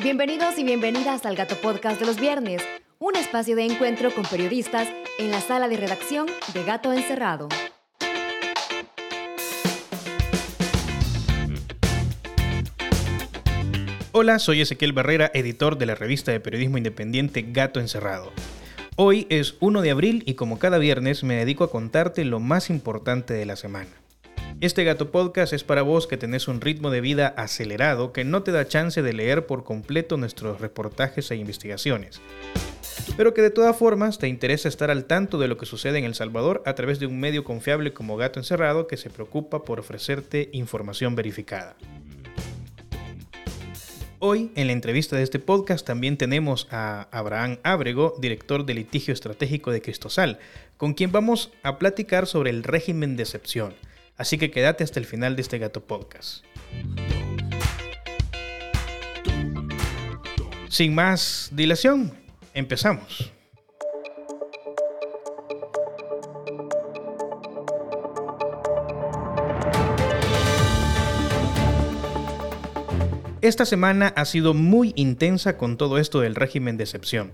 Bienvenidos y bienvenidas al Gato Podcast de los viernes, un espacio de encuentro con periodistas en la sala de redacción de Gato Encerrado. Hola, soy Ezequiel Barrera, editor de la revista de periodismo independiente Gato Encerrado. Hoy es 1 de abril y como cada viernes me dedico a contarte lo más importante de la semana. Este Gato Podcast es para vos que tenés un ritmo de vida acelerado que no te da chance de leer por completo nuestros reportajes e investigaciones. Pero que de todas formas te interesa estar al tanto de lo que sucede en El Salvador a través de un medio confiable como Gato Encerrado que se preocupa por ofrecerte información verificada. Hoy, en la entrevista de este podcast, también tenemos a Abraham Ábrego, director de litigio estratégico de Cristosal, con quien vamos a platicar sobre el régimen de excepción. Así que quédate hasta el final de este Gato Podcast. Sin más dilación, empezamos. Esta semana ha sido muy intensa con todo esto del régimen de excepción.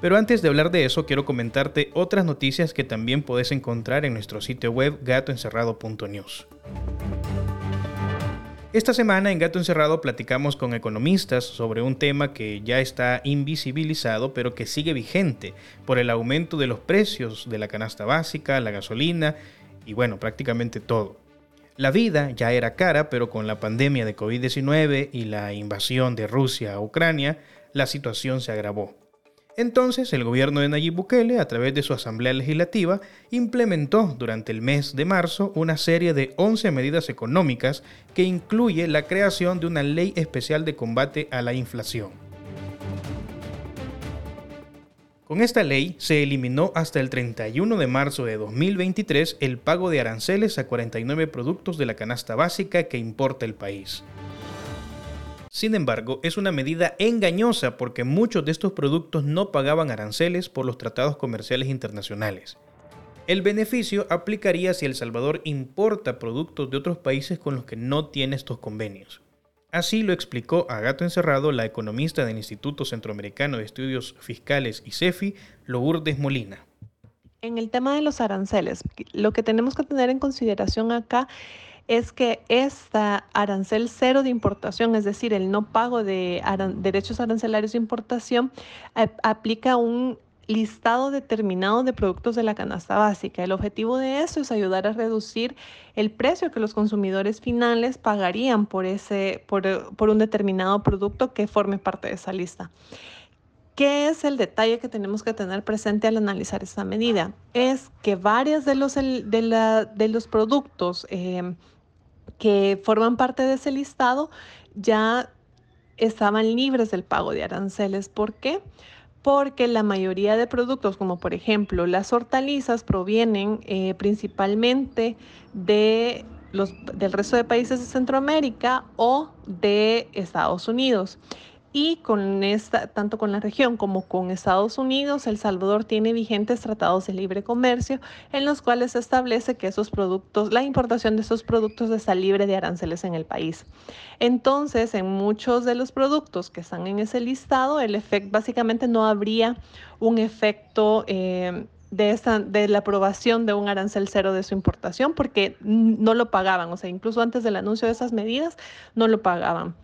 Pero antes de hablar de eso, quiero comentarte otras noticias que también puedes encontrar en nuestro sitio web gatoencerrado.news. Esta semana en Gato Encerrado platicamos con economistas sobre un tema que ya está invisibilizado pero que sigue vigente por el aumento de los precios de la canasta básica, la gasolina y bueno, prácticamente todo. La vida ya era cara, pero con la pandemia de COVID-19 y la invasión de Rusia a Ucrania, la situación se agravó. Entonces, el gobierno de Nayib Bukele, a través de su Asamblea Legislativa, implementó durante el mes de marzo una serie de 11 medidas económicas que incluye la creación de una ley especial de combate a la inflación. Con esta ley se eliminó hasta el 31 de marzo de 2023 el pago de aranceles a 49 productos de la canasta básica que importa el país. Sin embargo, es una medida engañosa porque muchos de estos productos no pagaban aranceles por los tratados comerciales internacionales. El beneficio aplicaría si El Salvador importa productos de otros países con los que no tiene estos convenios. Así lo explicó a gato encerrado la economista del Instituto Centroamericano de Estudios Fiscales y CEFI, Lourdes Molina. En el tema de los aranceles, lo que tenemos que tener en consideración acá es que esta arancel cero de importación, es decir, el no pago de derechos arancelarios de importación, aplica un listado determinado de productos de la canasta básica. El objetivo de eso es ayudar a reducir el precio que los consumidores finales pagarían por, ese, por, por un determinado producto que forme parte de esa lista. ¿Qué es el detalle que tenemos que tener presente al analizar esta medida? Es que varios de los, de la, de los productos eh, que forman parte de ese listado ya estaban libres del pago de aranceles. ¿Por qué? porque la mayoría de productos, como por ejemplo las hortalizas, provienen eh, principalmente de los, del resto de países de Centroamérica o de Estados Unidos. Y con esta, tanto con la región como con Estados Unidos, El Salvador tiene vigentes tratados de libre comercio en los cuales se establece que esos productos, la importación de esos productos está libre de aranceles en el país. Entonces, en muchos de los productos que están en ese listado, el efecto básicamente no habría un efecto eh, de, esa, de la aprobación de un arancel cero de su importación porque no lo pagaban, o sea, incluso antes del anuncio de esas medidas, no lo pagaban.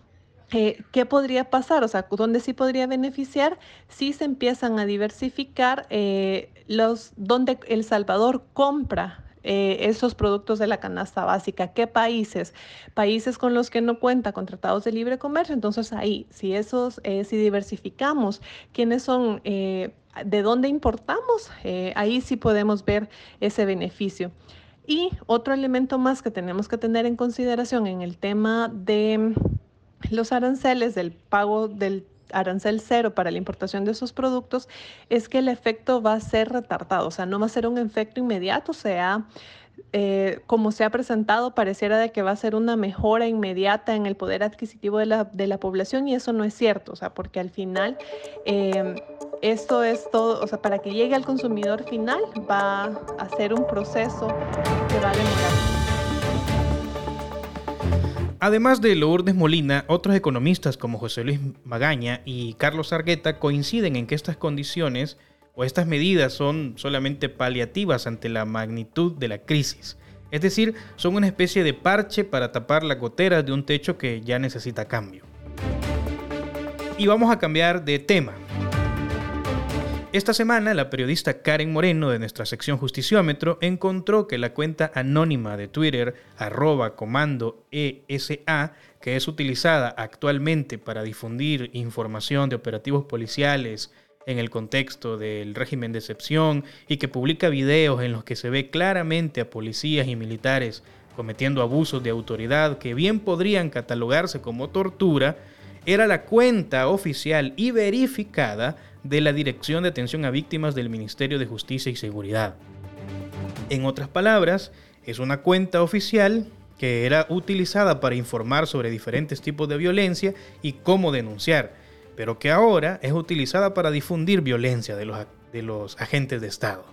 Eh, ¿Qué podría pasar? O sea, ¿dónde sí podría beneficiar? Si se empiezan a diversificar eh, los, donde El Salvador compra eh, esos productos de la canasta básica. ¿Qué países? Países con los que no cuenta con tratados de libre comercio. Entonces ahí, si esos, si diversificamos quiénes son, de dónde importamos, ahí sí podemos ver ese beneficio. Y otro elemento más que tenemos que tener en consideración en el tema de los aranceles del pago del arancel cero para la importación de esos productos es que el efecto va a ser retardado, o sea, no va a ser un efecto inmediato, o sea, eh, como se ha presentado, pareciera de que va a ser una mejora inmediata en el poder adquisitivo de la, de la población y eso no es cierto, o sea, porque al final eh, esto es todo, o sea, para que llegue al consumidor final va a ser un proceso que va a demorar. Además de Lourdes Molina, otros economistas como José Luis Magaña y Carlos Argueta coinciden en que estas condiciones o estas medidas son solamente paliativas ante la magnitud de la crisis. Es decir, son una especie de parche para tapar las goteras de un techo que ya necesita cambio. Y vamos a cambiar de tema. Esta semana, la periodista Karen Moreno de nuestra sección Justiciómetro encontró que la cuenta anónima de Twitter, arroba comando ESA, que es utilizada actualmente para difundir información de operativos policiales en el contexto del régimen de excepción y que publica videos en los que se ve claramente a policías y militares cometiendo abusos de autoridad que bien podrían catalogarse como tortura, era la cuenta oficial y verificada de la Dirección de Atención a Víctimas del Ministerio de Justicia y Seguridad. En otras palabras, es una cuenta oficial que era utilizada para informar sobre diferentes tipos de violencia y cómo denunciar, pero que ahora es utilizada para difundir violencia de los, de los agentes de Estado.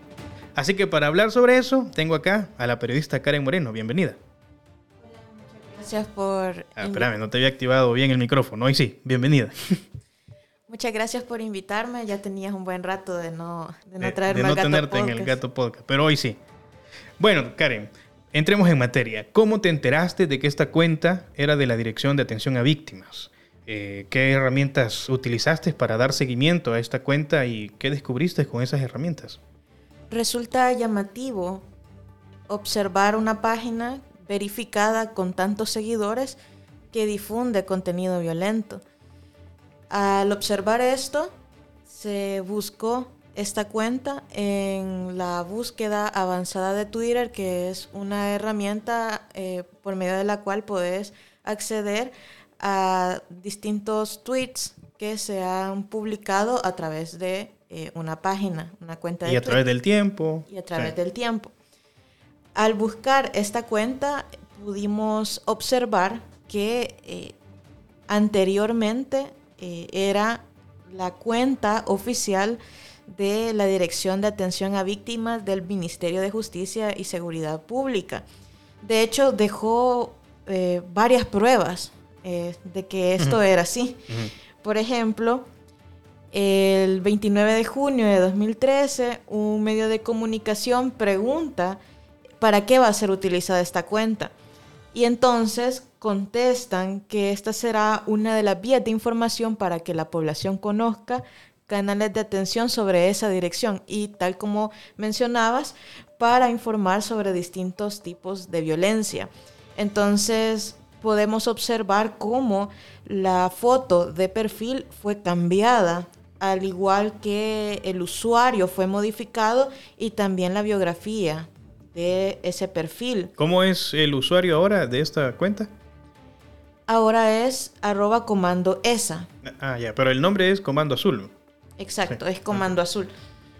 Así que para hablar sobre eso, tengo acá a la periodista Karen Moreno. Bienvenida. Gracias por... Ah, espérame, no te había activado bien el micrófono. Hoy sí, bienvenida. Muchas gracias por invitarme. Ya tenías un buen rato de no, de no traerme de no tenerte en el Gato Podcast, pero hoy sí. Bueno, Karen, entremos en materia. ¿Cómo te enteraste de que esta cuenta era de la Dirección de Atención a Víctimas? Eh, ¿Qué herramientas utilizaste para dar seguimiento a esta cuenta y qué descubriste con esas herramientas? Resulta llamativo observar una página verificada con tantos seguidores que difunde contenido violento. Al observar esto, se buscó esta cuenta en la búsqueda avanzada de Twitter, que es una herramienta eh, por medio de la cual puedes acceder a distintos tweets que se han publicado a través de eh, una página, una cuenta de Y a través del tiempo. Y a través del tiempo. Al buscar esta cuenta pudimos observar que eh, anteriormente eh, era la cuenta oficial de la Dirección de Atención a Víctimas del Ministerio de Justicia y Seguridad Pública. De hecho, dejó eh, varias pruebas eh, de que esto era así. Por ejemplo, el 29 de junio de 2013, un medio de comunicación pregunta para qué va a ser utilizada esta cuenta. Y entonces contestan que esta será una de las vías de información para que la población conozca canales de atención sobre esa dirección y tal como mencionabas, para informar sobre distintos tipos de violencia. Entonces podemos observar cómo la foto de perfil fue cambiada, al igual que el usuario fue modificado y también la biografía de ese perfil. ¿Cómo es el usuario ahora de esta cuenta? ahora es arroba comando ESA. Ah, ya, pero el nombre es comando azul. Exacto, es comando azul.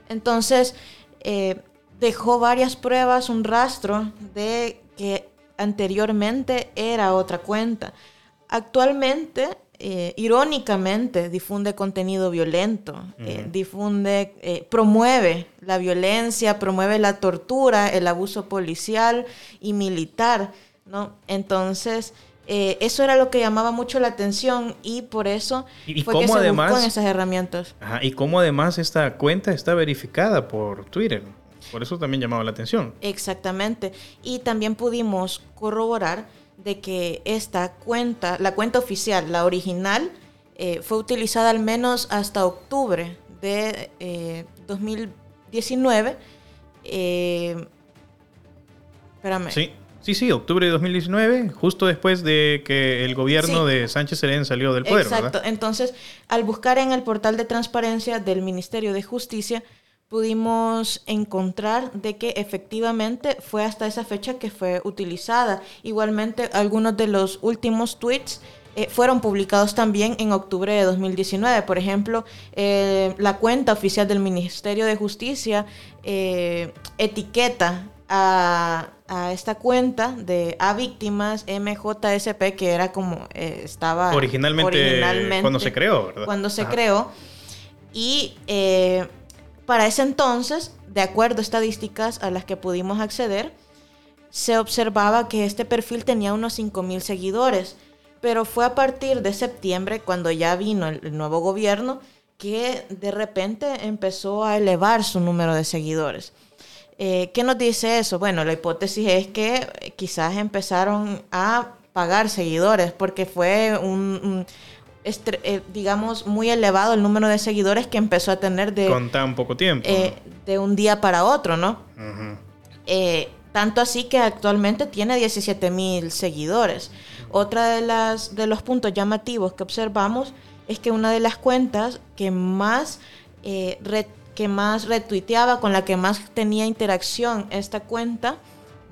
Entonces, eh, dejó varias pruebas, un rastro de que anteriormente era otra cuenta. Actualmente, eh, irónicamente, difunde contenido violento, eh, difunde, promueve la violencia, promueve la tortura, el abuso policial y militar, ¿no? Entonces, eh, eso era lo que llamaba mucho la atención y por eso fue que se además, buscó en esas herramientas. y cómo además esta cuenta está verificada por Twitter. Por eso también llamaba la atención. Exactamente. Y también pudimos corroborar de que esta cuenta, la cuenta oficial, la original, eh, fue utilizada al menos hasta octubre de 2019. Eh, espérame. Sí. Sí, sí, octubre de 2019, justo después de que el gobierno de Sánchez Serén salió del poder. Exacto, entonces al buscar en el portal de transparencia del Ministerio de Justicia, pudimos encontrar de que efectivamente fue hasta esa fecha que fue utilizada. Igualmente, algunos de los últimos tweets eh, fueron publicados también en octubre de 2019. Por ejemplo, eh, la cuenta oficial del Ministerio de Justicia eh, etiqueta a a esta cuenta de A Víctimas MJSP, que era como estaba originalmente, cuando se creó, ¿verdad? Cuando se creó. Y para ese entonces, de acuerdo a estadísticas a las que pudimos acceder, se observaba que este perfil tenía unos 5.000 seguidores. pero fue a partir de septiembre, cuando ya vino el, nuevo gobierno, que de repente empezó a elevar su número de seguidores. Eh, ¿Qué nos dice eso? Bueno, la hipótesis es que quizás empezaron a pagar seguidores porque fue un, eh, digamos, muy elevado el número de seguidores que empezó a tener de... Con tan poco tiempo. Eh, de un día para otro, ¿no? tanto así que actualmente tiene 17 mil seguidores. Otra de, las, de los puntos llamativos que observamos es que una de las cuentas que más, eh, que más retuiteaba, con la que más tenía interacción esta cuenta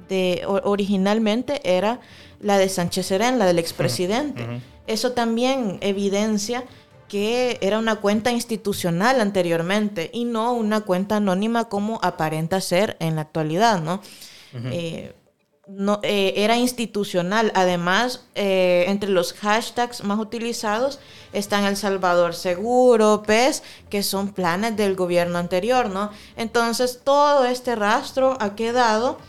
de, originalmente era la de Sánchez Serén, la del expresidente. Eso también evidencia que era una cuenta institucional anteriormente y no una cuenta anónima como aparenta ser en la actualidad, ¿no? Eh, no, eh, era institucional. Además, eh, entre los hashtags más utilizados están El Salvador Seguro, PES, que son planes del gobierno anterior, ¿no? Entonces, todo este rastro ha quedado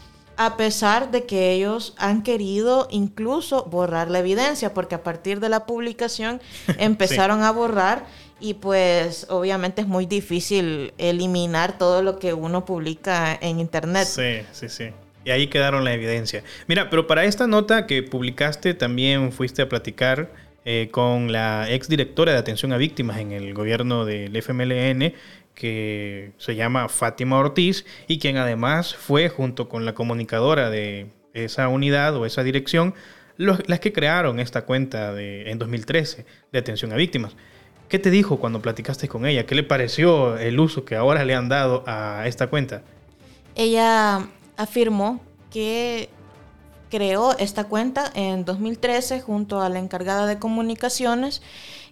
a pesar de que ellos han querido incluso borrar la evidencia, porque a partir de la publicación empezaron a borrar y pues obviamente es muy difícil eliminar todo lo que uno publica en internet. Sí, sí, sí. Y ahí quedaron la evidencia. Mira, pero para esta nota que publicaste también fuiste a platicar eh, con la exdirectora de atención a víctimas en el gobierno del FMLN, que se llama Fátima Ortiz, y quien además fue junto con la comunicadora de esa unidad o esa dirección, las que crearon esta cuenta en 2013 de atención a víctimas. ¿Qué te dijo cuando platicaste con ella? ¿Qué le pareció el uso que ahora le han dado a esta cuenta? Ella afirmó que creó esta cuenta en 2013 junto a la encargada de comunicaciones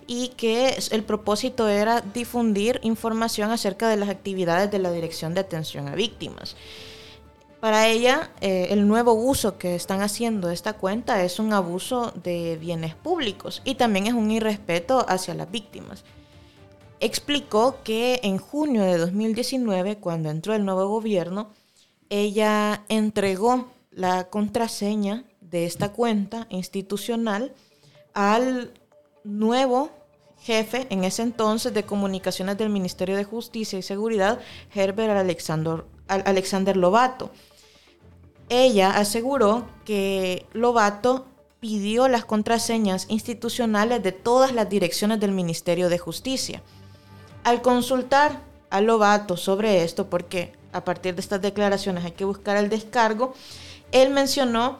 y que el propósito era difundir información acerca de las actividades de la Dirección de Atención a Víctimas. Para ella, eh, el nuevo uso que están haciendo de esta cuenta es un abuso de bienes públicos y también es un irrespeto hacia las víctimas. Explicó que en junio de 2019, cuando entró el nuevo gobierno, ella entregó la contraseña de esta cuenta institucional al nuevo jefe en ese entonces de comunicaciones del Ministerio de Justicia y Seguridad, Herbert Alexander, Alexander Lobato. Ella aseguró que Lobato pidió las contraseñas institucionales de todas las direcciones del Ministerio de Justicia. Al consultar a Lobato sobre esto, porque a partir de estas declaraciones hay que buscar el descargo, él mencionó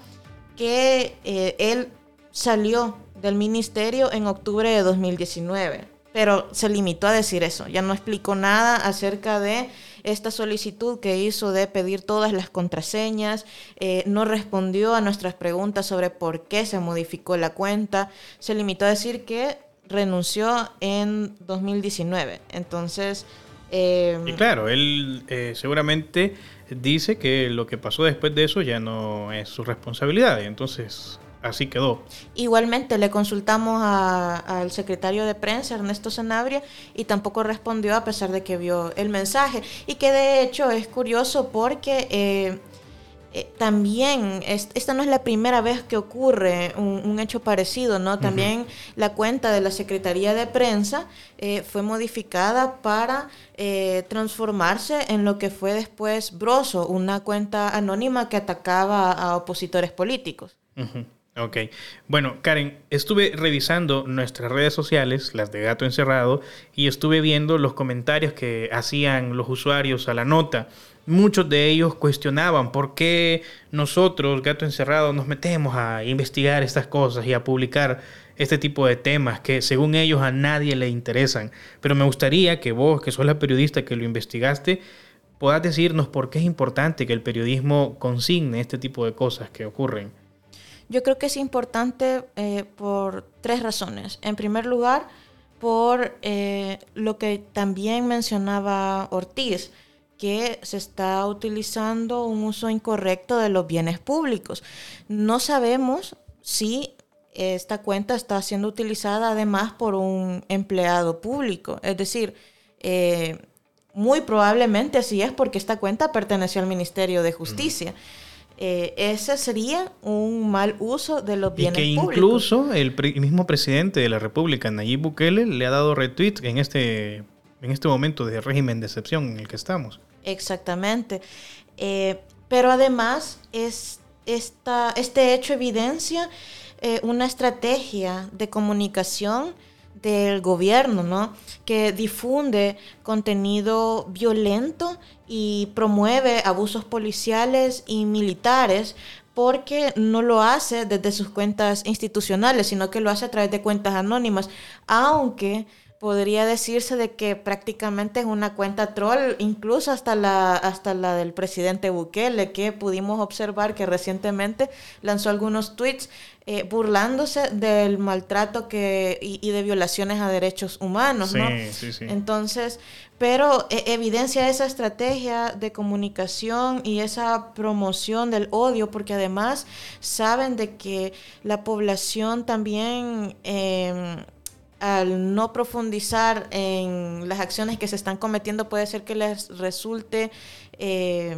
que eh, él salió del ministerio en octubre de 2019, pero se limitó a decir eso, ya no explicó nada acerca de esta solicitud que hizo de pedir todas las contraseñas, eh, no respondió a nuestras preguntas sobre por qué se modificó la cuenta, se limitó a decir que renunció en 2019. Entonces, Em, y claro, él eh, seguramente dice que lo que pasó después de eso ya no es su responsabilidad, entonces así quedó. Igualmente le consultamos al secretario de prensa, Ernesto Sanabria, y tampoco respondió a pesar de que vio el mensaje. Y que de hecho es curioso porque eh, eh, también esta no es la primera vez que ocurre un, hecho parecido, ¿no? También la cuenta de la Secretaría de Prensa eh, fue modificada para eh, transformarse en lo que fue después Broso, una cuenta anónima que atacaba a opositores políticos. Ok. Bueno, Karen, estuve revisando nuestras redes sociales, las de Gato Encerrado, y estuve viendo los comentarios que hacían los usuarios a la nota muchos de ellos cuestionaban por qué nosotros, Gato Encerrado, nos metemos a investigar estas cosas y a publicar este tipo de temas que según ellos a nadie le interesan. Pero me gustaría que vos, que sos la periodista que lo investigaste, puedas decirnos por qué es importante que el periodismo consigne este tipo de cosas que ocurren. Yo creo que es importante eh, por tres razones. En primer lugar, por eh, lo que también mencionaba Ortiz, que se está utilizando un uso incorrecto de los bienes públicos. No sabemos si esta cuenta está siendo utilizada además por un empleado público. Es decir, eh, muy probablemente así es porque esta cuenta perteneció al Ministerio de Justicia. Eh, ese sería un mal uso de los bienes y que incluso el mismo presidente de la República, Nayib Bukele, le ha dado retweet en este, en este momento de régimen de excepción en el que estamos. Exactamente. Eh, pero además, es, esta, este hecho evidencia eh, una estrategia de comunicación del gobierno, ¿no? Que difunde contenido violento y promueve abusos policiales y militares porque no lo hace desde sus cuentas institucionales, sino que lo hace a través de cuentas anónimas, aunque podría decirse de que prácticamente es una cuenta troll, incluso hasta la, hasta la del presidente Bukele, que pudimos observar que recientemente lanzó algunos tweets eh, burlándose del maltrato que, y, de violaciones a derechos humanos, ¿no? Sí, sí. Entonces, pero e, evidencia esa estrategia de comunicación y esa promoción del odio, porque además saben de que la población también... Em, al no profundizar en las acciones que se están cometiendo, puede ser que les resulte, eh,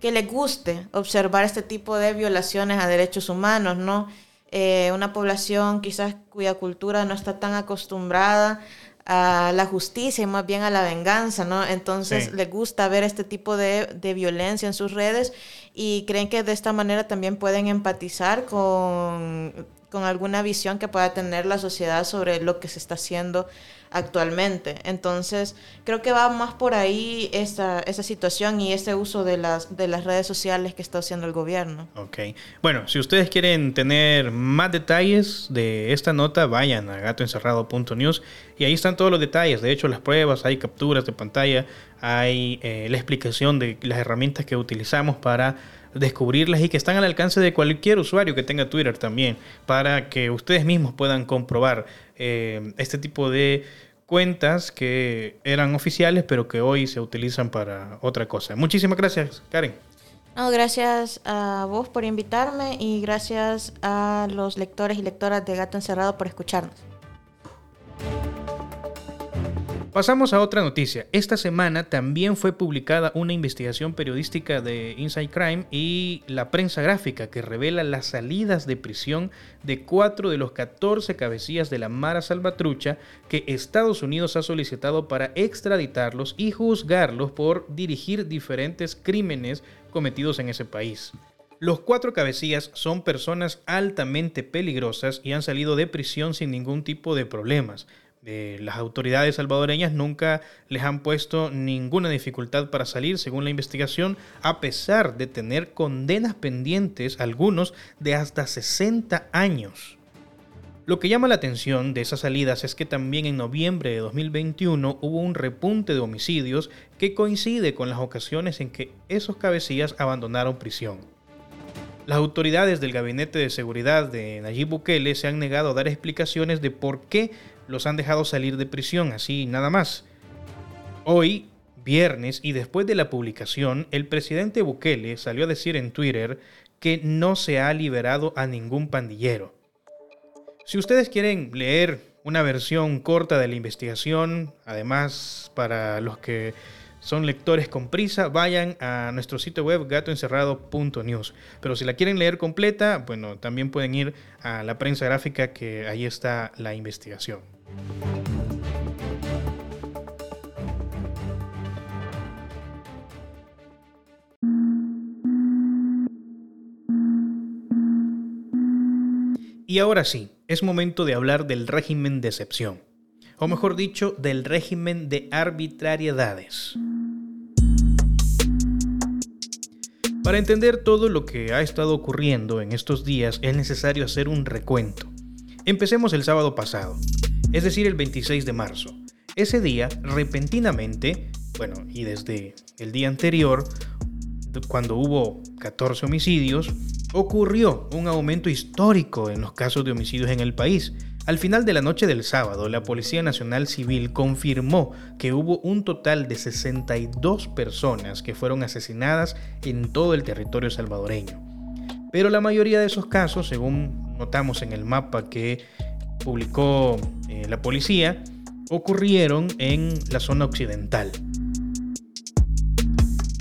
que les guste observar este tipo de violaciones a derechos humanos, ¿no? Eh, una población quizás cuya cultura no está tan acostumbrada a la justicia y más bien a la venganza, ¿no? Entonces les gusta ver este tipo de, de, violencia en sus redes y creen que de esta manera también pueden empatizar con con alguna visión que pueda tener la sociedad sobre lo que se está haciendo actualmente. Entonces, creo que va más por ahí esa, situación y ese uso de las, de las redes sociales que está haciendo el gobierno. Ok. Bueno, si ustedes quieren tener más detalles de esta nota, vayan a gatoencerrado.news y ahí están todos los detalles. De hecho, las pruebas, hay capturas de pantalla, hay eh, la explicación de las herramientas que utilizamos para descubrirlas y que están al alcance de cualquier usuario que tenga Twitter también, para que ustedes mismos puedan comprobar eh, este tipo de cuentas que eran oficiales pero que hoy se utilizan para otra cosa. Muchísimas gracias, Karen. No, gracias a vos por invitarme y gracias a los lectores y lectoras de Gato Encerrado por escucharnos. Pasamos a otra noticia. Esta semana también fue publicada una investigación periodística de Inside Crime y la prensa gráfica que revela las salidas de prisión de cuatro de los 14 cabecillas de la Mara Salvatrucha que Estados Unidos ha solicitado para extraditarlos y juzgarlos por dirigir diferentes crímenes cometidos en ese país. Los cuatro cabecillas son personas altamente peligrosas y han salido de prisión sin ningún tipo de problemas las autoridades salvadoreñas nunca les han puesto ninguna dificultad para salir, según la investigación, a pesar de tener condenas pendientes, algunos de hasta 60 años. Lo que llama la atención de esas salidas es que también en noviembre de 2021 hubo un repunte de homicidios que coincide con las ocasiones en que esos cabecillas abandonaron prisión. Las autoridades del Gabinete de Seguridad de Nayib Bukele se han negado a dar explicaciones de por qué los han dejado salir de prisión, así nada más. Hoy, viernes, y después de la publicación, el presidente Bukele salió a decir en Twitter que no se ha liberado a ningún pandillero. Si ustedes quieren leer una versión corta de la investigación, además para los que son lectores con prisa, vayan a nuestro sitio web gatoencerrado.news. Pero si la quieren leer completa, bueno, también pueden ir a la prensa gráfica que ahí está la investigación. Y ahora sí, es momento de hablar del régimen de excepción, o mejor dicho, del régimen de arbitrariedades. Para entender todo lo que ha estado ocurriendo en estos días es necesario hacer un recuento. Empecemos el sábado pasado, es decir, el 26 de marzo. Ese día, repentinamente, bueno, y desde el día anterior, cuando hubo 14 homicidios, ocurrió un aumento histórico en los casos de homicidios en el país. Al final de la noche del sábado, la Policía Nacional Civil confirmó que hubo un total de 62 personas que fueron asesinadas en todo el territorio salvadoreño. Pero la mayoría de esos casos, según notamos en el mapa que publicó eh, la policía, ocurrieron en la zona occidental.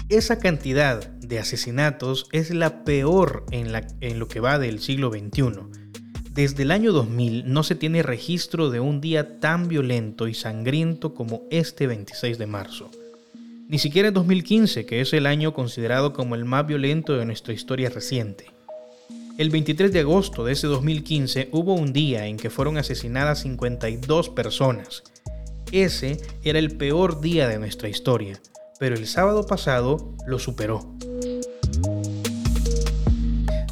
Esa cantidad de asesinatos es la peor en, en lo que va del siglo XXI. Desde el año 2000 no se tiene registro de un día tan violento y sangriento como este 26 de marzo. Ni siquiera en 2015, que es el año considerado como el más violento de nuestra historia reciente. El 23 de agosto de ese 2015 hubo un día en que fueron asesinadas 52 personas. Ese era el peor día de nuestra historia, pero el sábado pasado lo superó.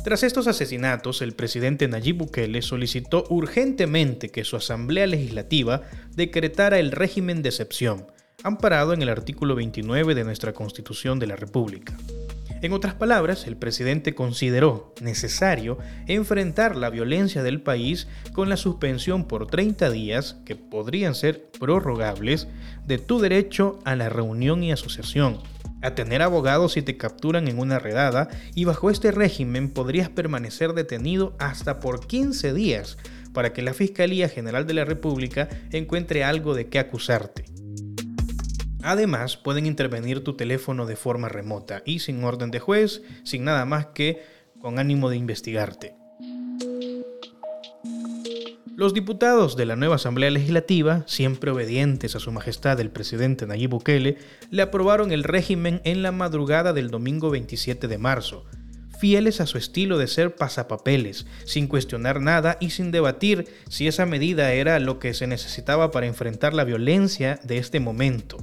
Tras estos asesinatos, el presidente Nayib Bukele solicitó urgentemente que su Asamblea Legislativa decretara el régimen de excepción, amparado en el artículo 29 de nuestra Constitución de la República. En otras palabras, el presidente consideró necesario enfrentar la violencia del país con la suspensión por 30 días, que podrían ser prorrogables, de tu derecho a la reunión y asociación, a tener abogados si te capturan en una redada y bajo este régimen podrías permanecer detenido hasta por 15 días para que la Fiscalía General de la República encuentre algo de qué acusarte. Además, pueden intervenir tu teléfono de forma remota y sin orden de juez, sin nada más que con ánimo de investigarte. Los diputados de la nueva Asamblea Legislativa, siempre obedientes a su majestad el presidente Nayib Bukele, le aprobaron el régimen en la madrugada del domingo 27 de marzo, fieles a su estilo de ser pasapapeles, sin cuestionar nada y sin debatir si esa medida era lo que se necesitaba para enfrentar la violencia de este momento.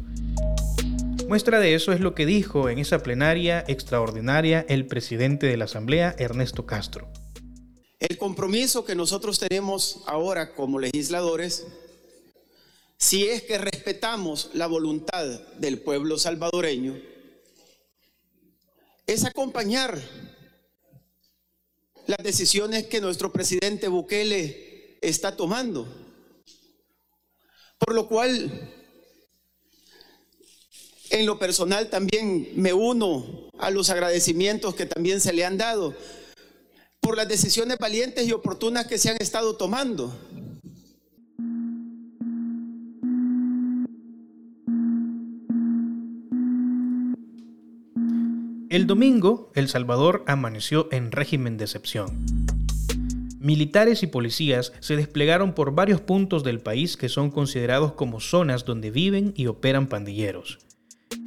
Muestra de eso es lo que dijo en esa plenaria extraordinaria el presidente de la Asamblea, Ernesto Castro. El compromiso que nosotros tenemos ahora como legisladores, si es que respetamos la voluntad del pueblo salvadoreño, es acompañar las decisiones que nuestro presidente Bukele está tomando. Por lo cual en lo personal también me uno a los agradecimientos que también se le han dado por las decisiones valientes y oportunas que se han estado tomando. El domingo, El Salvador amaneció en régimen de excepción. Militares y policías se desplegaron por varios puntos del país que son considerados como zonas donde viven y operan pandilleros.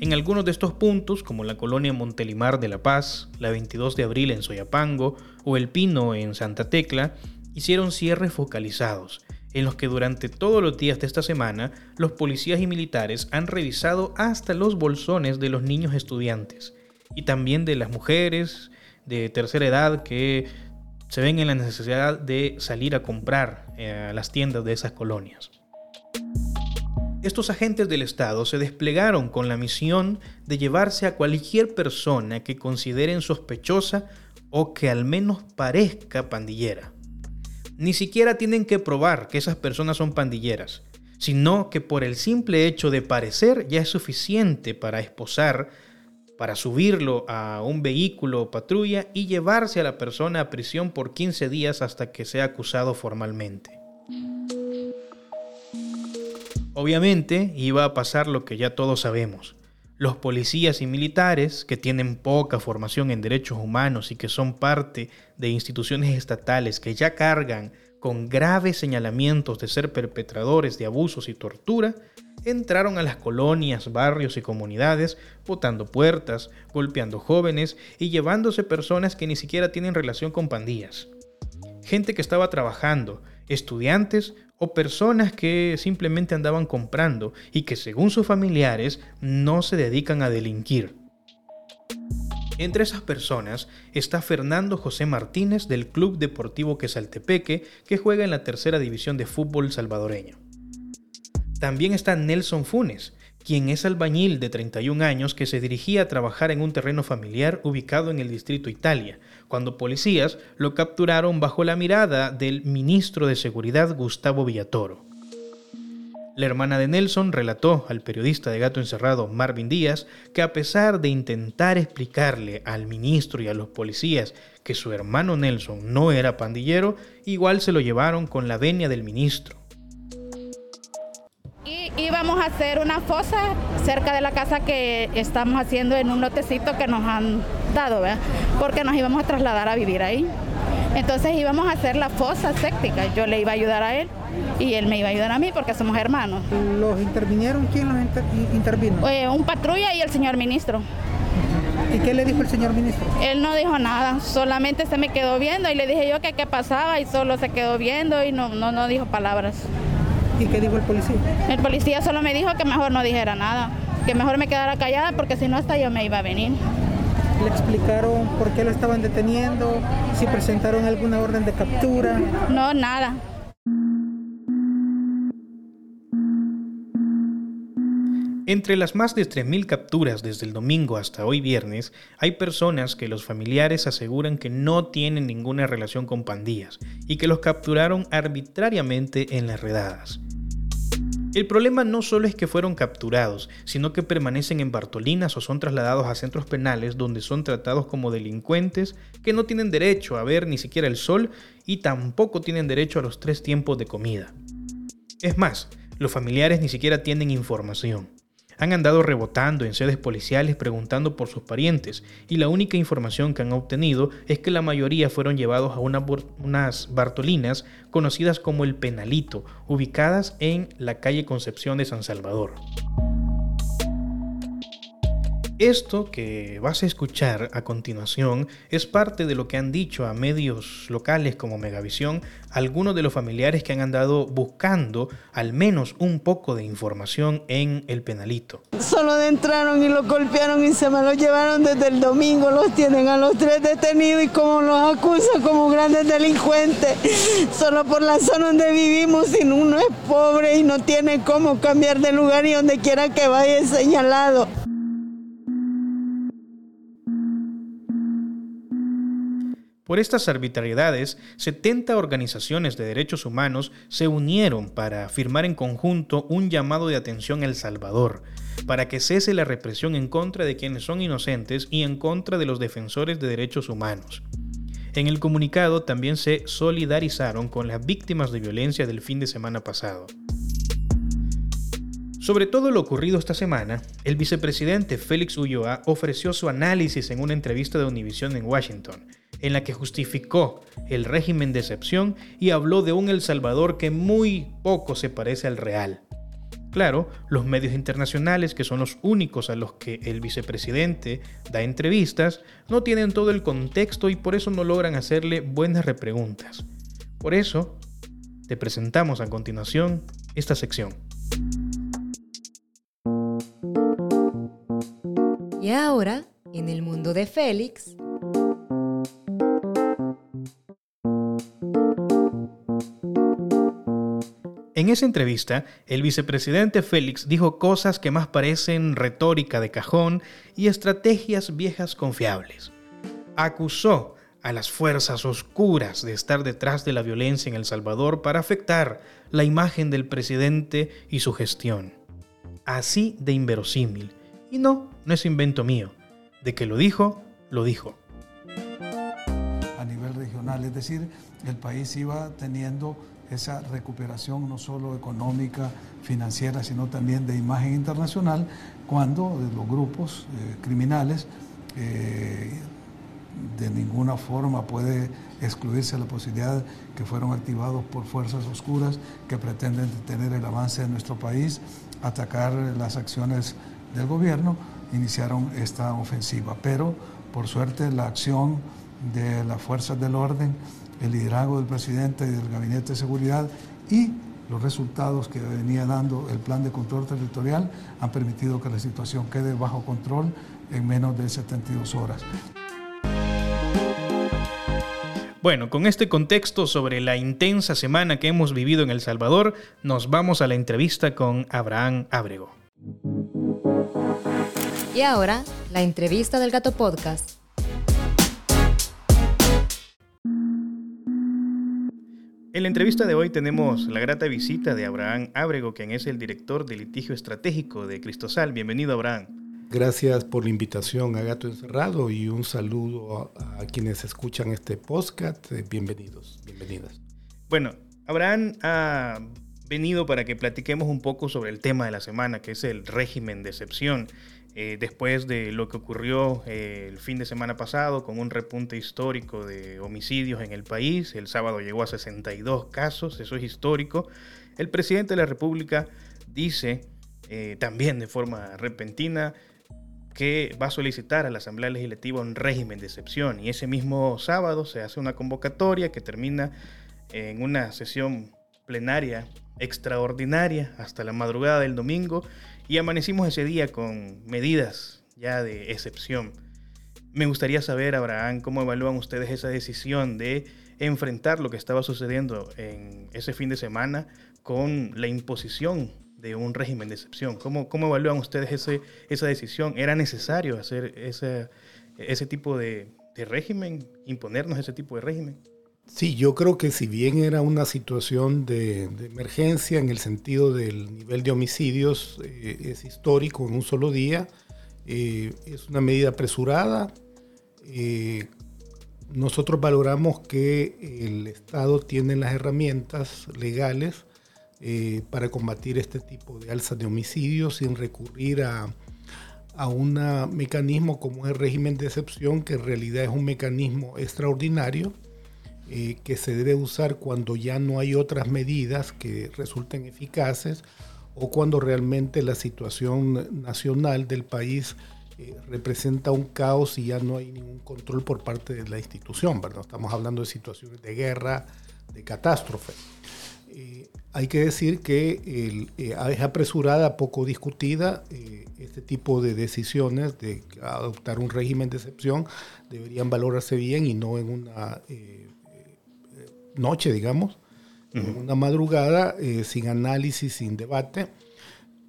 En algunos de estos puntos, como la colonia Montelimar de La Paz, la 22 de abril en Soyapango o El Pino en Santa Tecla, hicieron cierres focalizados, en los que durante todos los días de esta semana los policías y militares han revisado hasta los bolsones de los niños estudiantes y también de las mujeres de tercera edad que se ven en la necesidad de salir a comprar eh, a las tiendas de esas colonias. Estos agentes del Estado se desplegaron con la misión de llevarse a cualquier persona que consideren sospechosa o que al menos parezca pandillera. Ni siquiera tienen que probar que esas personas son pandilleras, sino que por el simple hecho de parecer ya es suficiente para esposar, para subirlo a un vehículo o patrulla y llevarse a la persona a prisión por 15 días hasta que sea acusado formalmente. Obviamente iba a pasar lo que ya todos sabemos. Los policías y militares, que tienen poca formación en derechos humanos y que son parte de instituciones estatales que ya cargan con graves señalamientos de ser perpetradores de abusos y tortura, entraron a las colonias, barrios y comunidades, botando puertas, golpeando jóvenes y llevándose personas que ni siquiera tienen relación con pandillas. Gente que estaba trabajando, estudiantes o personas que simplemente andaban comprando y que según sus familiares no se dedican a delinquir. Entre esas personas está Fernando José Martínez del Club Deportivo Quesaltepeque, que juega en la tercera división de fútbol salvadoreño. También está Nelson Funes, quien es albañil de 31 años que se dirigía a trabajar en un terreno familiar ubicado en el distrito Italia, cuando policías lo capturaron bajo la mirada del ministro de Seguridad Gustavo Villatoro. La hermana de Nelson relató al periodista de Gato Encerrado Marvin Díaz que a pesar de intentar explicarle al ministro y a los policías que su hermano Nelson no era pandillero, igual se lo llevaron con la venia del ministro. Y íbamos a hacer una fosa cerca de la casa que estamos haciendo en un lotecito que nos han adaptado, ¿verdad? porque nos íbamos a trasladar a vivir ahí. Entonces íbamos a hacer la fosa séptica. Yo le iba a ayudar a él y él me iba a ayudar a mí porque somos hermanos. ¿Los intervinieron? ¿Quién los intervino? Eh, un patrulla y el señor ministro. ¿Y qué le dijo el señor ministro? Él no dijo nada, solamente se me quedó viendo y le dije yo que qué pasaba y solo se quedó viendo y no, no, no dijo palabras. ¿Y qué dijo el policía? El policía solo me dijo que mejor no dijera nada, que mejor me quedara callada porque si no hasta yo me iba a venir. ¿Le explicaron por qué lo estaban deteniendo? ¿Si presentaron alguna orden de captura? No, nada. Entre las más de 3.000 capturas desde el domingo hasta hoy viernes, hay personas que los familiares aseguran que no tienen ninguna relación con pandillas y que los capturaron arbitrariamente en las redadas. El problema no solo es que fueron capturados, sino que permanecen en Bartolinas o son trasladados a centros penales donde son tratados como delincuentes que no tienen derecho a ver ni siquiera el sol y tampoco tienen derecho a los tres tiempos de comida. Es más, los familiares ni siquiera tienen información han andado rebotando en sedes policiales preguntando por sus parientes y la única información que han obtenido es que la mayoría fueron llevados a unas Bartolinas conocidas como el Penalito, ubicadas en la calle Concepción de San Salvador. Esto que vas a escuchar a continuación es parte de lo que han dicho a medios locales como Megavisión algunos de los familiares que han andado buscando al menos un poco de información en el penalito. Solo entraron y lo golpearon y se me lo llevaron desde el domingo. Los tienen a los tres detenidos y como los acusan como grandes delincuentes. Solo por la zona donde vivimos, si uno es pobre y no tiene cómo cambiar de lugar y donde quiera que vaya es señalado. Por estas arbitrariedades, 70 organizaciones de derechos humanos se unieron para firmar en conjunto un llamado de atención a El Salvador, para que cese la represión en contra de quienes son inocentes y en contra de los defensores de derechos humanos. En el comunicado también se solidarizaron con las víctimas de violencia del fin de semana pasado. Sobre todo lo ocurrido esta semana, el vicepresidente Félix Ulloa ofreció su análisis en una entrevista de Univision en Washington, en la que justificó el régimen de excepción y habló de un El Salvador que muy poco se parece al real. Claro, los medios internacionales, que son los únicos a los que el vicepresidente da entrevistas, no tienen todo el contexto y por eso no logran hacerle buenas repreguntas. Por eso, te presentamos a continuación esta sección. Y ahora, en el mundo de Félix, En esa entrevista, el vicepresidente Félix dijo cosas que más parecen retórica de cajón y estrategias viejas confiables. Acusó a las fuerzas oscuras de estar detrás de la violencia en El Salvador para afectar la imagen del presidente y su gestión. Así de inverosímil. Y no, no es invento mío. De que lo dijo, lo dijo. A nivel regional, es decir, el país iba teniendo esa recuperación no solo económica, financiera, sino también de imagen internacional, cuando los grupos eh, criminales eh, de ninguna forma puede excluirse la posibilidad que fueron activados por fuerzas oscuras que pretenden detener el avance de nuestro país, atacar las acciones del gobierno, iniciaron esta ofensiva. Pero, por suerte, la acción de las fuerzas del orden el liderazgo del presidente y del gabinete de seguridad y los resultados que venía dando el plan de control territorial han permitido que la situación quede bajo control en menos de 72 horas. Bueno, con este contexto sobre la intensa semana que hemos vivido en El Salvador, nos vamos a la entrevista con Abraham Ábrego. Y ahora, la entrevista del Gato Podcast. En la entrevista de hoy tenemos la grata visita de Abraham Ábrego, quien es el director de litigio estratégico de Cristosal. Bienvenido, Abraham. Gracias por la invitación a Gato Encerrado y un saludo a, quienes escuchan este podcast. Eh, bienvenidos, bienvenidas. Bueno, Abraham ha venido para que platiquemos un poco sobre el tema de la semana, que es el régimen de excepción. Eh, después de lo que ocurrió eh, el fin de semana pasado con un repunte histórico de homicidios en el país, el sábado llegó a 62 casos, eso es histórico, el presidente de la República dice eh, también de forma repentina que va a solicitar a la Asamblea Legislativa un régimen de excepción y ese mismo sábado se hace una convocatoria que termina en una sesión plenaria extraordinaria hasta la madrugada del domingo y amanecimos ese día con medidas ya de excepción. Me gustaría saber, Abraham, cómo evalúan ustedes esa decisión de enfrentar lo que estaba sucediendo en ese fin de semana con la imposición de un régimen de excepción. ¿Cómo, cómo evalúan ustedes ese, esa decisión? ¿Era necesario hacer ese, ese tipo de, de régimen, imponernos ese tipo de régimen? Sí, yo creo que si bien era una situación de, emergencia en el sentido del nivel de homicidios, eh, es histórico en un solo día, eh, es una medida apresurada. Eh, nosotros valoramos que el Estado tiene las herramientas legales para combatir este tipo de alzas de homicidios sin recurrir a, a un mecanismo como el régimen de excepción, que en realidad es un mecanismo extraordinario eh, que se debe usar cuando ya no hay otras medidas que resulten eficaces o cuando realmente la situación nacional del país eh, representa un caos y ya no hay ningún control por parte de la institución, ¿verdad? Estamos hablando de situaciones de guerra, de catástrofe. Eh, hay que decir que es apresurada, poco discutida. este tipo de decisiones de adoptar un régimen de excepción deberían valorarse bien y no en una noche, digamos, una madrugada, eh, sin análisis, sin debate.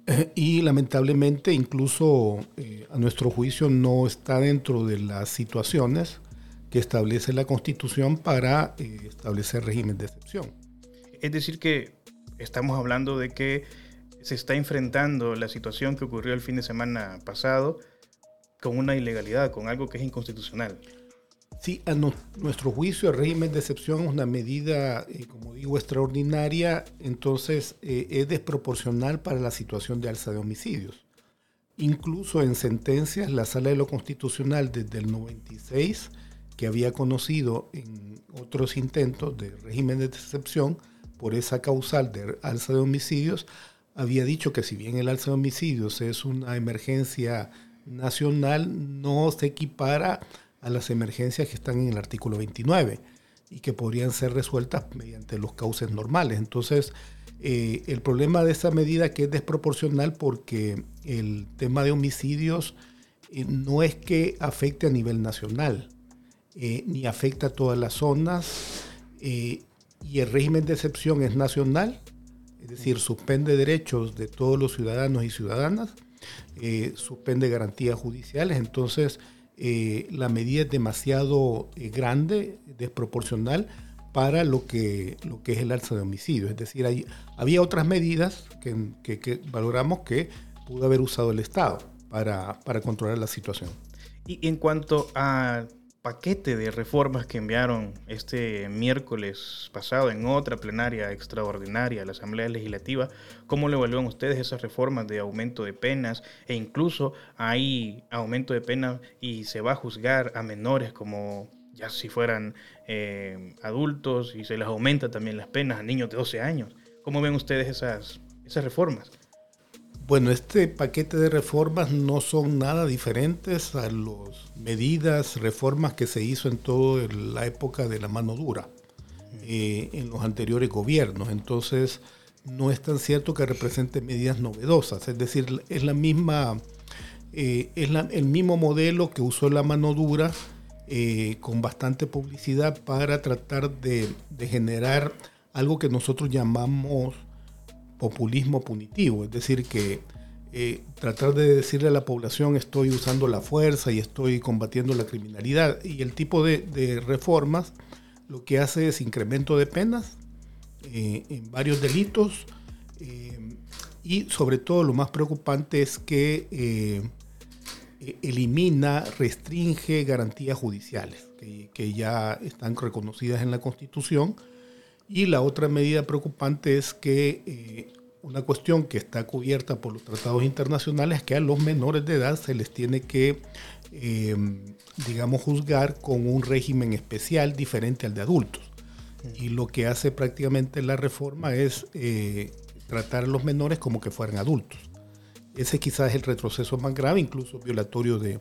y lamentablemente, incluso eh, a nuestro juicio, no está dentro de las situaciones que establece la Constitución para eh, establecer régimen de excepción. Es decir, que estamos hablando de que se está enfrentando la situación que ocurrió el fin de semana pasado con una ilegalidad, con algo que es inconstitucional. Sí, a nuestro juicio el régimen de excepción es una medida, eh, como digo, extraordinaria, entonces eh, es desproporcional para la situación de alza de homicidios. Incluso en sentencias, la Sala de lo Constitucional desde el 96, que había conocido en otros intentos de régimen de excepción por esa causal de alza de homicidios, había dicho que si bien el alza de homicidios es una emergencia nacional, no se equipara a las emergencias que están en el artículo 29 y que podrían ser resueltas mediante los cauces normales. Entonces, eh, el problema de esa medida que es desproporcional porque el tema de homicidios eh, no es que afecte a nivel nacional, eh, ni afecta a todas las zonas, y el régimen de excepción es nacional, es decir, suspende derechos de todos los ciudadanos y ciudadanas, suspende garantías judiciales, entonces eh, la medida es demasiado eh, grande, desproporcional para lo que, lo que es el alza de homicidios. Es decir, había otras medidas que, valoramos que pudo haber usado el Estado para, para controlar la situación. Y en cuanto a paquete de reformas que enviaron este miércoles pasado en otra plenaria extraordinaria a la Asamblea Legislativa. ¿Cómo le evalúan ustedes esas reformas de aumento de penas? E incluso hay aumento de penas y se va a juzgar a menores como ya si fueran eh, adultos y se les aumenta también las penas a niños de 12 años. ¿Cómo ven ustedes esas, esas reformas? Bueno, este paquete de reformas no son nada diferentes a las medidas, reformas que se hizo en toda la época de la mano dura, eh, en los anteriores gobiernos. Entonces, no es tan cierto que represente medidas novedosas, es decir, es la misma, eh, es el mismo modelo que usó la mano dura eh, con bastante publicidad para tratar de, de generar algo que nosotros llamamos populismo punitivo, es decir, que eh, tratar de decirle a la población estoy usando la fuerza y estoy combatiendo la criminalidad. Y el tipo de, reformas lo que hace es incremento de penas eh, en varios delitos eh, y sobre todo lo más preocupante es que elimina, restringe garantías judiciales que, que ya están reconocidas en la Constitución Y la otra medida preocupante es que eh, una cuestión que está cubierta por los tratados internacionales es que a los menores de edad se les tiene que, eh, digamos, juzgar con un régimen especial diferente al de adultos. Y lo que hace prácticamente la reforma es eh, tratar a los menores como que fueran adultos. Ese quizás es el retroceso más grave, incluso violatorio de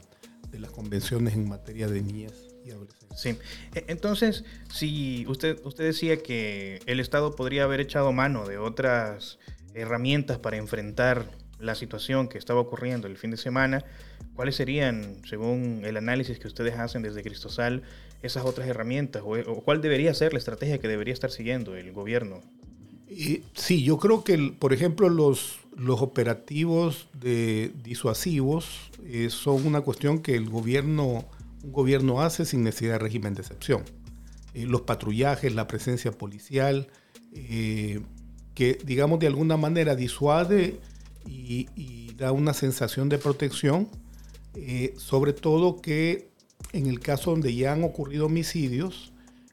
las convenciones en materia de niñas y adolescentes. Sí. E, entonces, si usted, usted decía que el Estado podría haber echado mano de otras herramientas para enfrentar la situación que estaba ocurriendo el fin de semana, ¿cuáles serían, según el análisis que ustedes hacen desde Cristosal, esas otras herramientas? ¿O, cuál debería ser la estrategia que debería estar siguiendo el gobierno? sí, yo creo que, por ejemplo, los, los operativos de disuasivos eh, son una cuestión que el gobierno, un gobierno hace sin necesidad de régimen de excepción. Eh, los patrullajes, la presencia policial, eh, que digamos de alguna manera disuade y, da una sensación de protección, sobre todo que en el caso donde ya han ocurrido homicidios,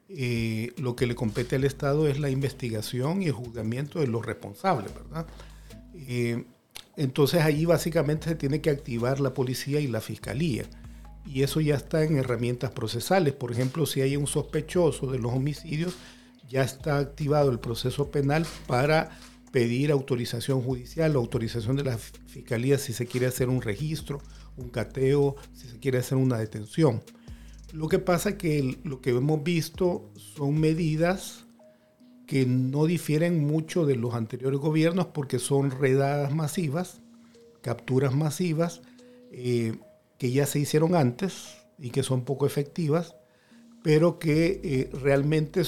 eh, lo que le compete al Estado es la investigación y el juzgamiento de los responsables, ¿verdad? Eh, entonces allí básicamente se tiene que activar la policía y la fiscalía. Y eso ya está en herramientas procesales. Por ejemplo, si hay un sospechoso de los homicidios, ya está activado el proceso penal para pedir autorización judicial o autorización de la fiscalía si se quiere hacer un registro, un cateo, si se quiere hacer una detención. Lo que pasa es que lo que hemos visto son medidas que no difieren mucho de los anteriores gobiernos porque son redadas masivas, capturas masivas, eh, que ya se hicieron antes y que son poco efectivas, pero que eh, realmente,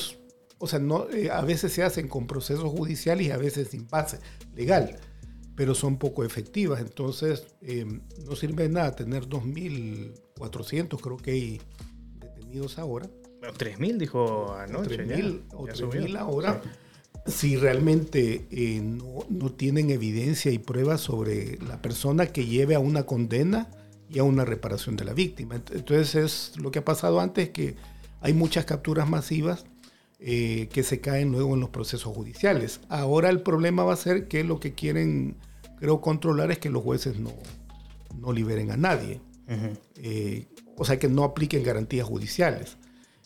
o sea, no, eh, a veces se hacen con procesos judiciales y a veces sin base legal, pero son poco efectivas. Entonces, no sirve de nada tener 2.400, creo que hay ahora. 3.000 dijo anoche. 3.000 o 3.000 ahora. Si realmente eh, no, no, tienen evidencia y pruebas sobre la persona que lleve a una condena y a una reparación de la víctima. Entonces es lo que ha pasado antes, que hay muchas capturas masivas eh, que se caen luego en los procesos judiciales. Ahora el problema va a ser que lo que quieren, creo, controlar es que los jueces no, no liberen a nadie o sea, que no apliquen garantías judiciales.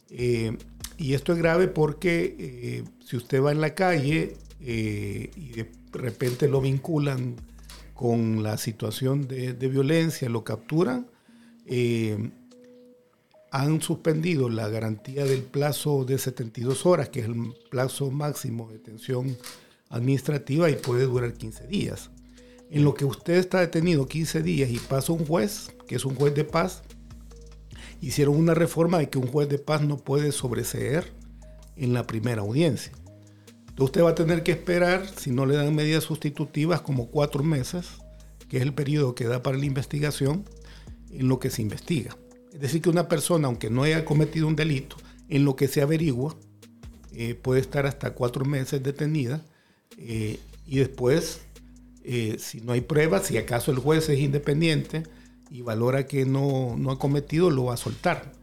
Eh, y esto es grave porque eh, si usted va en la calle eh, y de repente lo vinculan con la situación de, violencia, lo capturan, han suspendido la garantía del plazo de 72 horas, que es el plazo máximo de detención administrativa y puede durar 15 días. En lo que usted está detenido 15 días y pasa un juez, que es un juez de paz, hicieron una reforma de que un juez de paz no puede sobreseer en la primera audiencia. Entonces usted va a tener que esperar, si no le dan medidas sustitutivas, como cuatro meses, que es el periodo que da para la investigación, en lo que se investiga. Es decir, que una persona, aunque no haya cometido un delito, en lo que se averigua, eh, puede estar hasta cuatro meses detenida eh, y después, eh, si no hay pruebas, si acaso el juez es independiente, y valora que no, ha cometido, lo va a soltar.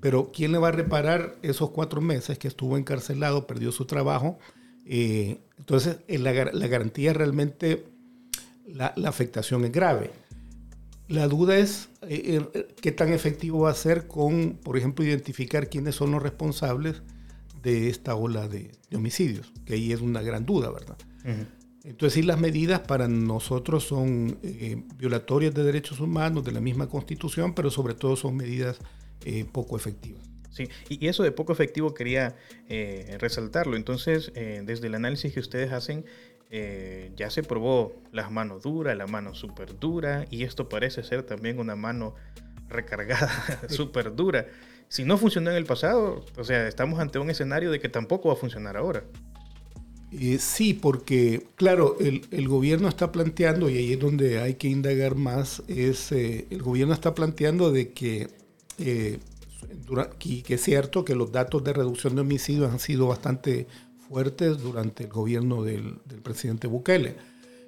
Pero ¿quién le va a reparar esos cuatro meses que estuvo encarcelado, perdió su trabajo? Eh, entonces, la, la, garantía realmente, la, afectación es grave. La duda es eh, eh, qué tan efectivo va a ser con, por ejemplo, identificar quiénes son los responsables de esta ola de, homicidios, que ahí es una gran duda, ¿verdad? Entonces, sí, las medidas para nosotros son eh, violatorias de derechos humanos, de la misma constitución, pero sobre todo son medidas eh, poco efectivas. Sí, y eso de poco efectivo quería eh, resaltarlo. Entonces, desde el análisis que ustedes hacen, ya se probó las manos duras, la mano súper dura, y esto parece ser también una mano recargada súper dura. Si no funcionó en el pasado, o sea, estamos ante un escenario de que tampoco va a funcionar ahora. Eh, sí, porque, claro, el, gobierno está planteando, y ahí es donde hay que indagar más, es eh, el gobierno está planteando de que, eh, que es cierto que los datos de reducción de homicidios han sido bastante fuertes durante el gobierno del, del presidente Bukele.